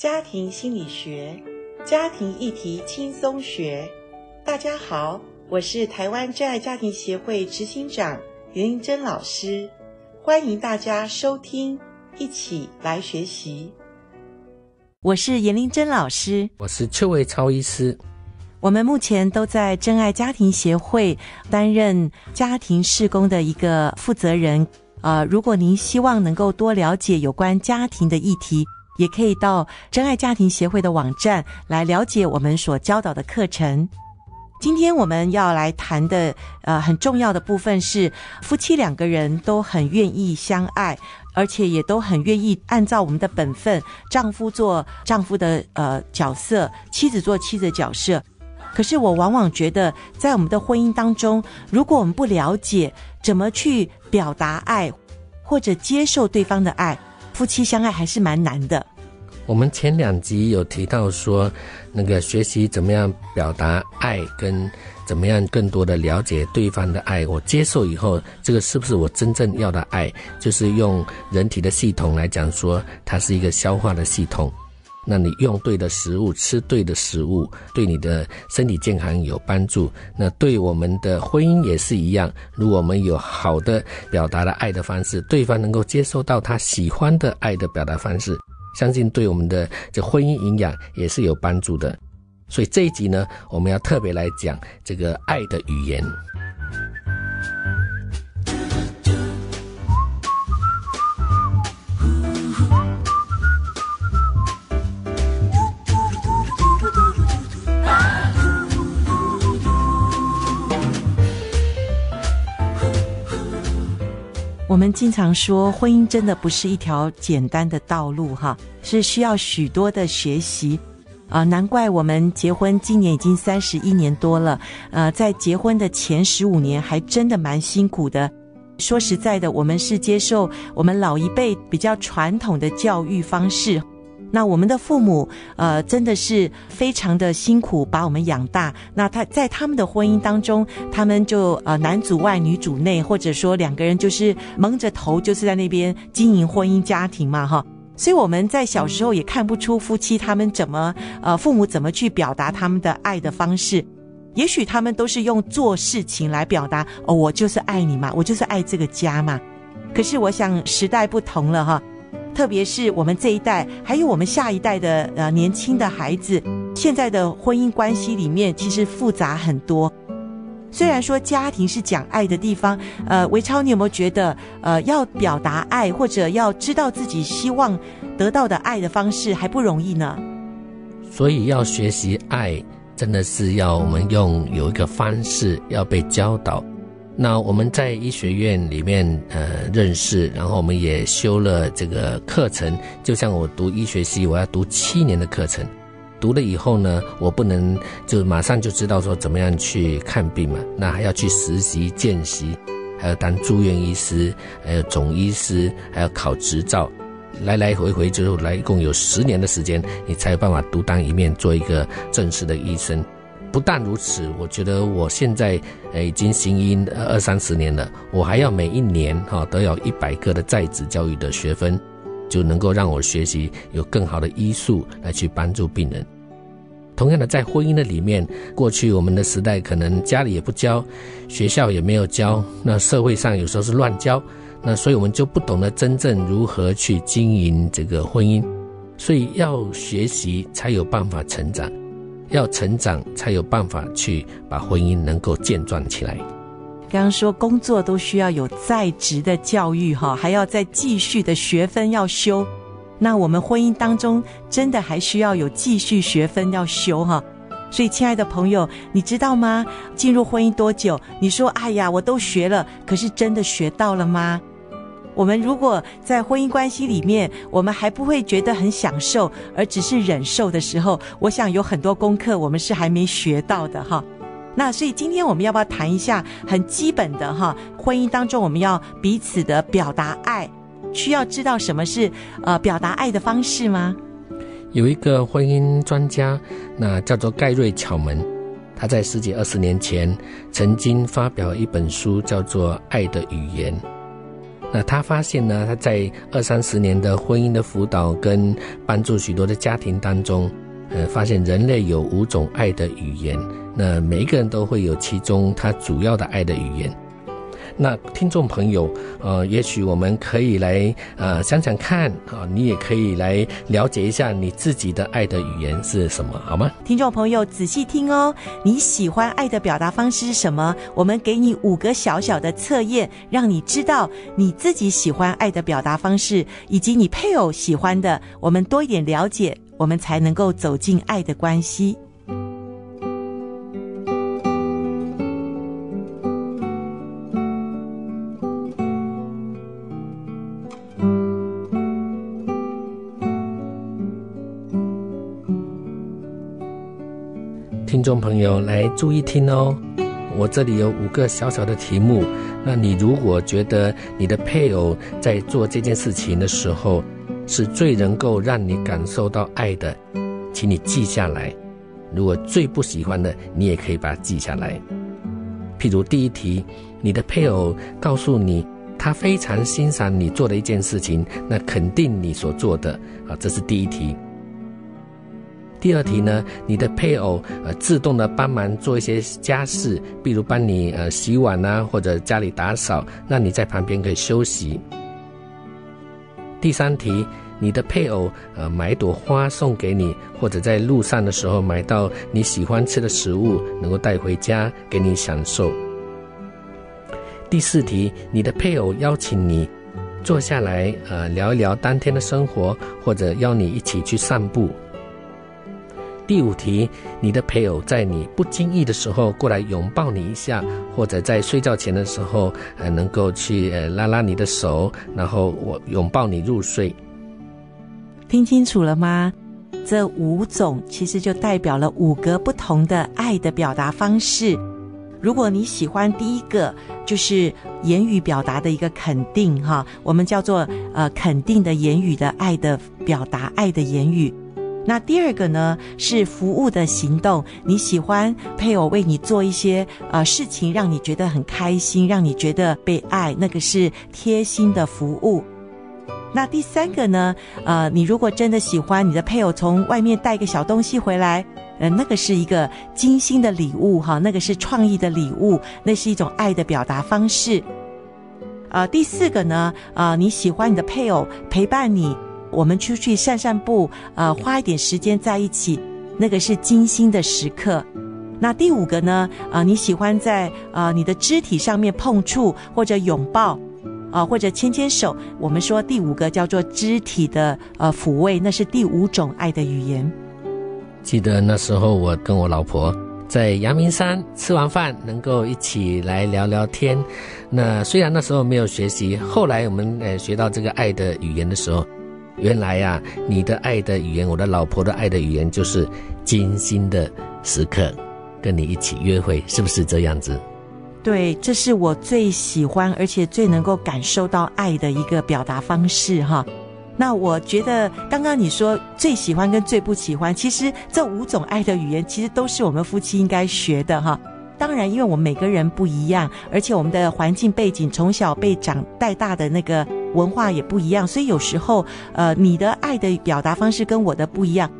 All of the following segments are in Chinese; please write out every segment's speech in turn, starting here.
家庭心理学，家庭议题轻松学。大家好，我是台湾真爱家庭协会执行长严玲珍老师，欢迎大家收听，一起来学习。我是严玲珍老师，我是邱伟超医师。我们目前都在真爱家庭协会担任家庭事工的一个负责人。呃，如果您希望能够多了解有关家庭的议题，也可以到真爱家庭协会的网站来了解我们所教导的课程。今天我们要来谈的呃很重要的部分是，夫妻两个人都很愿意相爱，而且也都很愿意按照我们的本分，丈夫做丈夫的呃角色，妻子做妻子的角色。可是我往往觉得，在我们的婚姻当中，如果我们不了解怎么去表达爱，或者接受对方的爱，夫妻相爱还是蛮难的。我们前两集有提到说，那个学习怎么样表达爱，跟怎么样更多的了解对方的爱。我接受以后，这个是不是我真正要的爱？就是用人体的系统来讲说，它是一个消化的系统。那你用对的食物，吃对的食物，对你的身体健康有帮助。那对我们的婚姻也是一样。如果我们有好的表达的爱的方式，对方能够接受到他喜欢的爱的表达方式，相信对我们的这婚姻营养也是有帮助的。所以这一集呢，我们要特别来讲这个爱的语言。我们经常说，婚姻真的不是一条简单的道路，哈，是需要许多的学习，啊，难怪我们结婚今年已经三十一年多了，呃，在结婚的前十五年还真的蛮辛苦的。说实在的，我们是接受我们老一辈比较传统的教育方式。那我们的父母，呃，真的是非常的辛苦把我们养大。那他在他们的婚姻当中，他们就呃男主外女主内，或者说两个人就是蒙着头，就是在那边经营婚姻家庭嘛，哈。所以我们在小时候也看不出夫妻他们怎么呃父母怎么去表达他们的爱的方式。也许他们都是用做事情来表达，哦，我就是爱你嘛，我就是爱这个家嘛。可是我想时代不同了，哈。特别是我们这一代，还有我们下一代的呃年轻的孩子，现在的婚姻关系里面其实复杂很多。虽然说家庭是讲爱的地方，呃，维超，你有没有觉得呃要表达爱或者要知道自己希望得到的爱的方式还不容易呢？所以要学习爱，真的是要我们用有一个方式要被教导。那我们在医学院里面呃认识，然后我们也修了这个课程。就像我读医学系，我要读七年的课程，读了以后呢，我不能就马上就知道说怎么样去看病嘛，那还要去实习见习，还要当住院医师，还有总医师，还要考执照，来来回回就来一共有十年的时间，你才有办法独当一面做一个正式的医生。不但如此，我觉得我现在呃已经行医二三十年了，我还要每一年哈都有一百个的在职教育的学分，就能够让我学习有更好的医术来去帮助病人。同样的，在婚姻的里面，过去我们的时代可能家里也不教，学校也没有教，那社会上有时候是乱教，那所以我们就不懂得真正如何去经营这个婚姻，所以要学习才有办法成长。要成长，才有办法去把婚姻能够健壮起来。刚刚说工作都需要有在职的教育哈，还要再继续的学分要修。那我们婚姻当中真的还需要有继续学分要修哈。所以，亲爱的朋友，你知道吗？进入婚姻多久？你说，哎呀，我都学了，可是真的学到了吗？我们如果在婚姻关系里面，我们还不会觉得很享受，而只是忍受的时候，我想有很多功课我们是还没学到的哈。那所以今天我们要不要谈一下很基本的哈？婚姻当中我们要彼此的表达爱，需要知道什么是呃表达爱的方式吗？有一个婚姻专家，那叫做盖瑞巧门，他在十几二十年前曾经发表一本书，叫做《爱的语言》。那他发现呢，他在二三十年的婚姻的辅导跟帮助许多的家庭当中，呃，发现人类有五种爱的语言，那每一个人都会有其中他主要的爱的语言。那听众朋友，呃，也许我们可以来呃想想看啊，你也可以来了解一下你自己的爱的语言是什么，好吗？听众朋友仔细听哦，你喜欢爱的表达方式是什么？我们给你五个小小的测验，让你知道你自己喜欢爱的表达方式，以及你配偶喜欢的，我们多一点了解，我们才能够走进爱的关系。听众朋友来注意听哦，我这里有五个小小的题目。那你如果觉得你的配偶在做这件事情的时候是最能够让你感受到爱的，请你记下来。如果最不喜欢的，你也可以把它记下来。譬如第一题，你的配偶告诉你他非常欣赏你做的一件事情，那肯定你所做的啊，这是第一题。第二题呢，你的配偶呃自动的帮忙做一些家事，比如帮你呃洗碗啊，或者家里打扫，那你在旁边可以休息。第三题，你的配偶呃买一朵花送给你，或者在路上的时候买到你喜欢吃的食物，能够带回家给你享受。第四题，你的配偶邀请你坐下来呃聊一聊当天的生活，或者邀你一起去散步。第五题，你的配偶在你不经意的时候过来拥抱你一下，或者在睡觉前的时候，呃，能够去呃拉拉你的手，然后我拥抱你入睡。听清楚了吗？这五种其实就代表了五个不同的爱的表达方式。如果你喜欢第一个，就是言语表达的一个肯定，哈，我们叫做呃肯定的言语的爱的表达，爱的言语。那第二个呢，是服务的行动，你喜欢配偶为你做一些呃事情，让你觉得很开心，让你觉得被爱，那个是贴心的服务。那第三个呢，呃，你如果真的喜欢你的配偶从外面带个小东西回来，呃，那个是一个精心的礼物哈，那个是创意的礼物，那是一种爱的表达方式。呃，第四个呢，呃，你喜欢你的配偶陪伴你。我们出去散散步，呃，花一点时间在一起，那个是精心的时刻。那第五个呢？呃，你喜欢在呃你的肢体上面碰触或者拥抱，啊、呃，或者牵牵手。我们说第五个叫做肢体的呃抚慰，那是第五种爱的语言。记得那时候我跟我老婆在阳明山吃完饭，能够一起来聊聊天。那虽然那时候没有学习，后来我们呃学到这个爱的语言的时候。原来呀、你的爱的语言，我的老婆的爱的语言，就是精心的时刻，跟你一起约会，是不是这样子？对，这是我最喜欢，而且最能够感受到爱的一个表达方式哈。那我觉得，刚刚你说最喜欢跟最不喜欢，其实这五种爱的语言，其实都是我们夫妻应该学的哈。当然，因为我们每个人不一样，而且我们的环境背景，从小被长带大的那个。文化也不一样，所以有时候，呃，你的爱的表达方式跟我的不一样。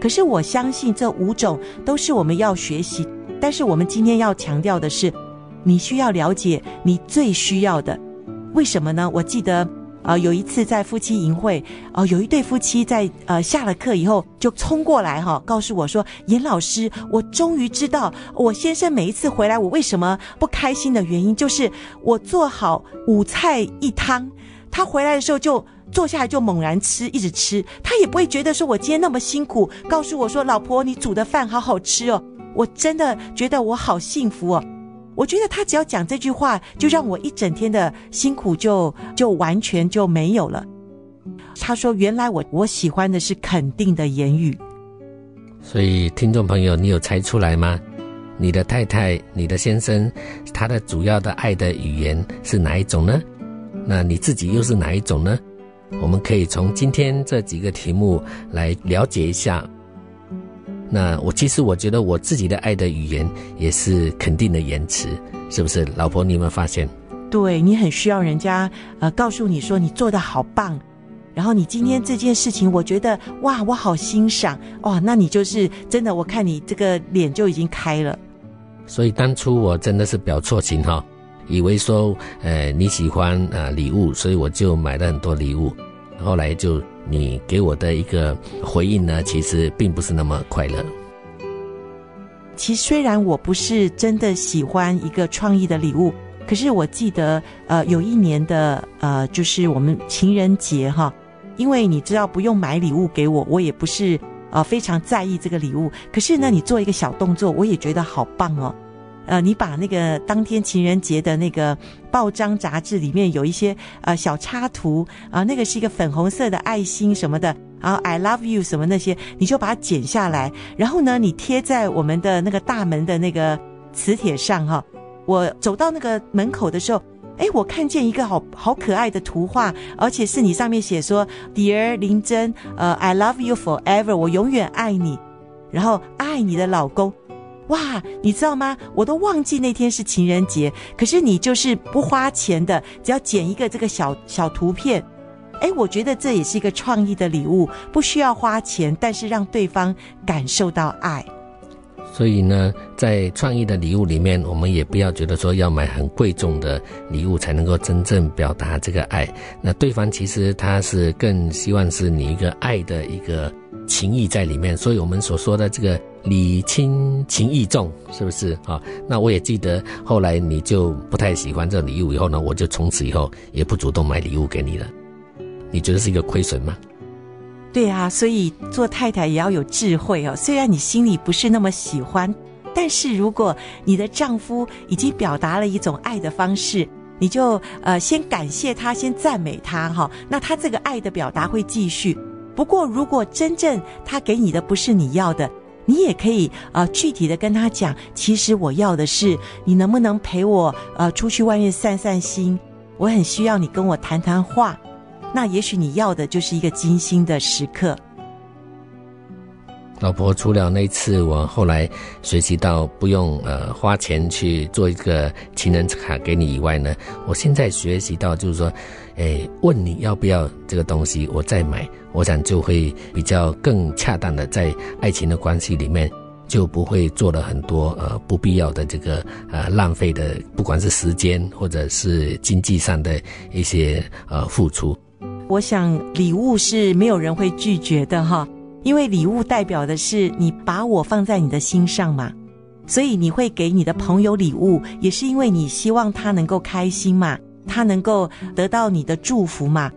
可是我相信这五种都是我们要学习。但是我们今天要强调的是，你需要了解你最需要的。为什么呢？我记得，呃，有一次在夫妻营会，呃，有一对夫妻在呃下了课以后就冲过来哈，告诉我说：“严老师，我终于知道我先生每一次回来我为什么不开心的原因，就是我做好五菜一汤。”他回来的时候就坐下来就猛然吃，一直吃，他也不会觉得说我今天那么辛苦，告诉我说，老婆，你煮的饭好好吃哦，我真的觉得我好幸福哦。我觉得他只要讲这句话，就让我一整天的辛苦就就完全就没有了。他说，原来我我喜欢的是肯定的言语。所以听众朋友，你有猜出来吗？你的太太，你的先生，他的主要的爱的语言是哪一种呢？那你自己又是哪一种呢？我们可以从今天这几个题目来了解一下。那我其实我觉得我自己的爱的语言也是肯定的言辞，是不是？老婆，你有没有发现？对，你很需要人家呃告诉你说你做的好棒，然后你今天这件事情，我觉得哇，我好欣赏哇，那你就是真的，我看你这个脸就已经开了。所以当初我真的是表错情哈，以为说呃你喜欢啊礼物，所以我就买了很多礼物。后来就你给我的一个回应呢，其实并不是那么快乐。其实虽然我不是真的喜欢一个创意的礼物，可是我记得呃有一年的呃就是我们情人节哈，因为你知道不用买礼物给我，我也不是呃非常在意这个礼物，可是呢你做一个小动作，我也觉得好棒哦。呃，你把那个当天情人节的那个报章杂志里面有一些呃小插图啊，那个是一个粉红色的爱心什么的，然后 I love you 什么那些，你就把它剪下来，然后呢，你贴在我们的那个大门的那个磁铁上哈。我走到那个门口的时候，哎，我看见一个好好可爱的图画，而且是你上面写说 Dear 林真，呃，I love you forever，我永远爱你，然后爱你的老公。哇，你知道吗？我都忘记那天是情人节，可是你就是不花钱的，只要剪一个这个小小图片，哎，我觉得这也是一个创意的礼物，不需要花钱，但是让对方感受到爱。所以呢，在创意的礼物里面，我们也不要觉得说要买很贵重的礼物才能够真正表达这个爱。那对方其实他是更希望是你一个爱的一个情谊在里面。所以我们所说的这个。礼轻情意重，是不是啊？那我也记得后来你就不太喜欢这礼物，以后呢，我就从此以后也不主动买礼物给你了。你觉得是一个亏损吗？对啊，所以做太太也要有智慧哦。虽然你心里不是那么喜欢，但是如果你的丈夫已经表达了一种爱的方式，你就呃先感谢他，先赞美他哈。那他这个爱的表达会继续。不过如果真正他给你的不是你要的，你也可以呃具体的跟他讲，其实我要的是你能不能陪我呃出去外面散散心，我很需要你跟我谈谈话。那也许你要的就是一个精心的时刻。老婆，除了那次我后来学习到不用呃花钱去做一个情人卡给你以外呢，我现在学习到就是说，诶，问你要不要这个东西，我再买，我想就会比较更恰当的在爱情的关系里面，就不会做了很多呃不必要的这个呃浪费的，不管是时间或者是经济上的一些呃付出。我想礼物是没有人会拒绝的哈。因为礼物代表的是你把我放在你的心上嘛，所以你会给你的朋友礼物，也是因为你希望他能够开心嘛，他能够得到你的祝福嘛。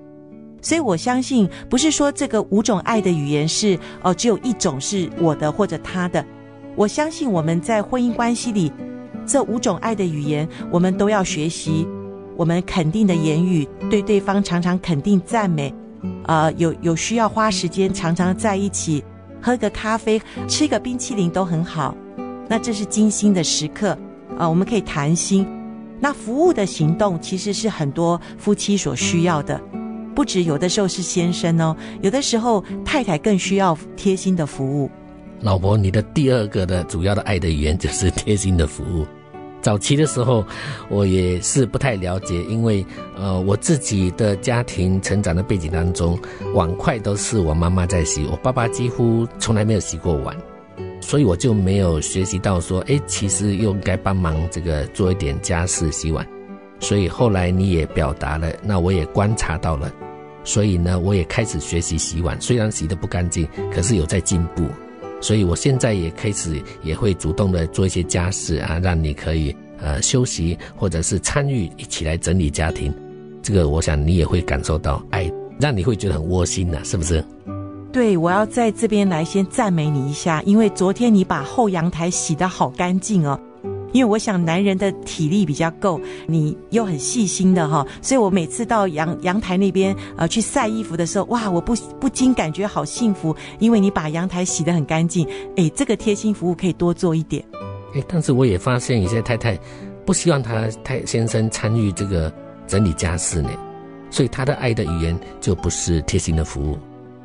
所以我相信，不是说这个五种爱的语言是哦，只有一种是我的或者他的。我相信我们在婚姻关系里，这五种爱的语言，我们都要学习。我们肯定的言语，对对方常常肯定赞美。呃，有有需要花时间，常常在一起，喝个咖啡，吃个冰淇淋都很好。那这是精心的时刻啊，我们可以谈心。那服务的行动其实是很多夫妻所需要的，不止有的时候是先生哦，有的时候太太更需要贴心的服务。老婆，你的第二个的主要的爱的语言就是贴心的服务。早期的时候，我也是不太了解，因为呃，我自己的家庭成长的背景当中，碗筷都是我妈妈在洗，我爸爸几乎从来没有洗过碗，所以我就没有学习到说，哎，其实又该帮忙这个做一点家事洗碗。所以后来你也表达了，那我也观察到了，所以呢，我也开始学习洗碗，虽然洗得不干净，可是有在进步。所以，我现在也开始也会主动的做一些家事啊，让你可以呃休息，或者是参与一起来整理家庭。这个，我想你也会感受到爱，让你会觉得很窝心呐，是不是？对，我要在这边来先赞美你一下，因为昨天你把后阳台洗得好干净哦。因为我想男人的体力比较够，你又很细心的哈，所以我每次到阳阳台那边呃去晒衣服的时候，哇，我不不禁感觉好幸福，因为你把阳台洗得很干净，诶，这个贴心服务可以多做一点。诶，但是我也发现有些太太不希望她太先生参与这个整理家事呢，所以她的爱的语言就不是贴心的服务。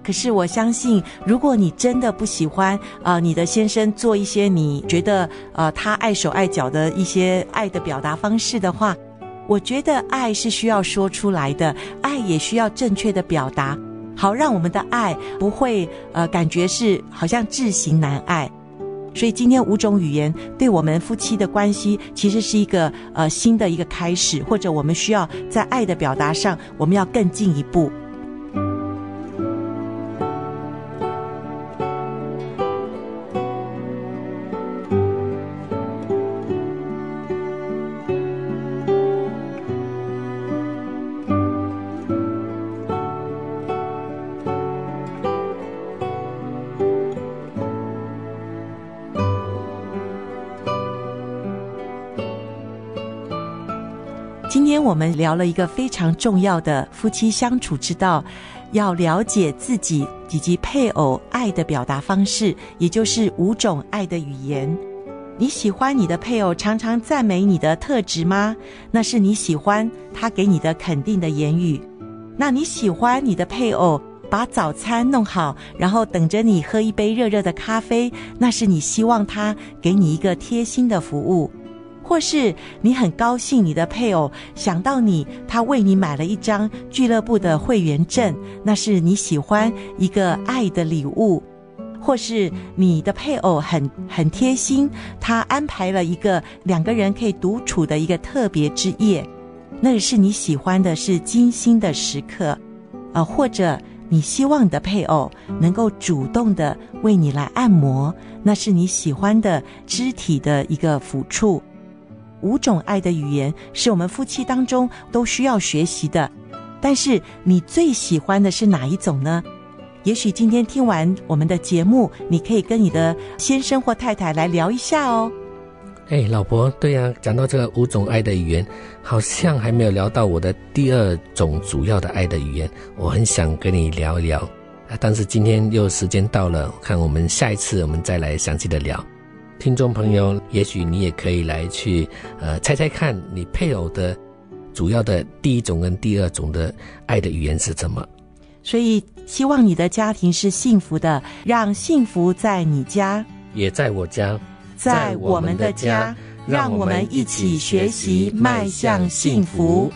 可是我相信，如果你真的不喜欢啊、呃，你的先生做一些你觉得呃他碍手碍脚的一些爱的表达方式的话，我觉得爱是需要说出来的，爱也需要正确的表达，好让我们的爱不会呃感觉是好像自行难爱。所以今天五种语言对我们夫妻的关系，其实是一个呃新的一个开始，或者我们需要在爱的表达上，我们要更进一步。聊了一个非常重要的夫妻相处之道，要了解自己以及配偶爱的表达方式，也就是五种爱的语言。你喜欢你的配偶常常赞美你的特质吗？那是你喜欢他给你的肯定的言语。那你喜欢你的配偶把早餐弄好，然后等着你喝一杯热热的咖啡，那是你希望他给你一个贴心的服务。或是你很高兴，你的配偶想到你，他为你买了一张俱乐部的会员证，那是你喜欢一个爱的礼物；或是你的配偶很很贴心，他安排了一个两个人可以独处的一个特别之夜，那是你喜欢的，是精心的时刻；呃，或者你希望你的配偶能够主动的为你来按摩，那是你喜欢的肢体的一个抚触。五种爱的语言是我们夫妻当中都需要学习的，但是你最喜欢的是哪一种呢？也许今天听完我们的节目，你可以跟你的先生或太太来聊一下哦。哎，老婆，对呀，讲到这个五种爱的语言，好像还没有聊到我的第二种主要的爱的语言，我很想跟你聊一聊，但是今天又时间到了，看我们下一次我们再来详细的聊。听众朋友，也许你也可以来去，呃，猜猜看你配偶的主要的第一种跟第二种的爱的语言是什么？所以，希望你的家庭是幸福的，让幸福在你家，也在我家，在我们的家，让我们一起学习迈向幸福。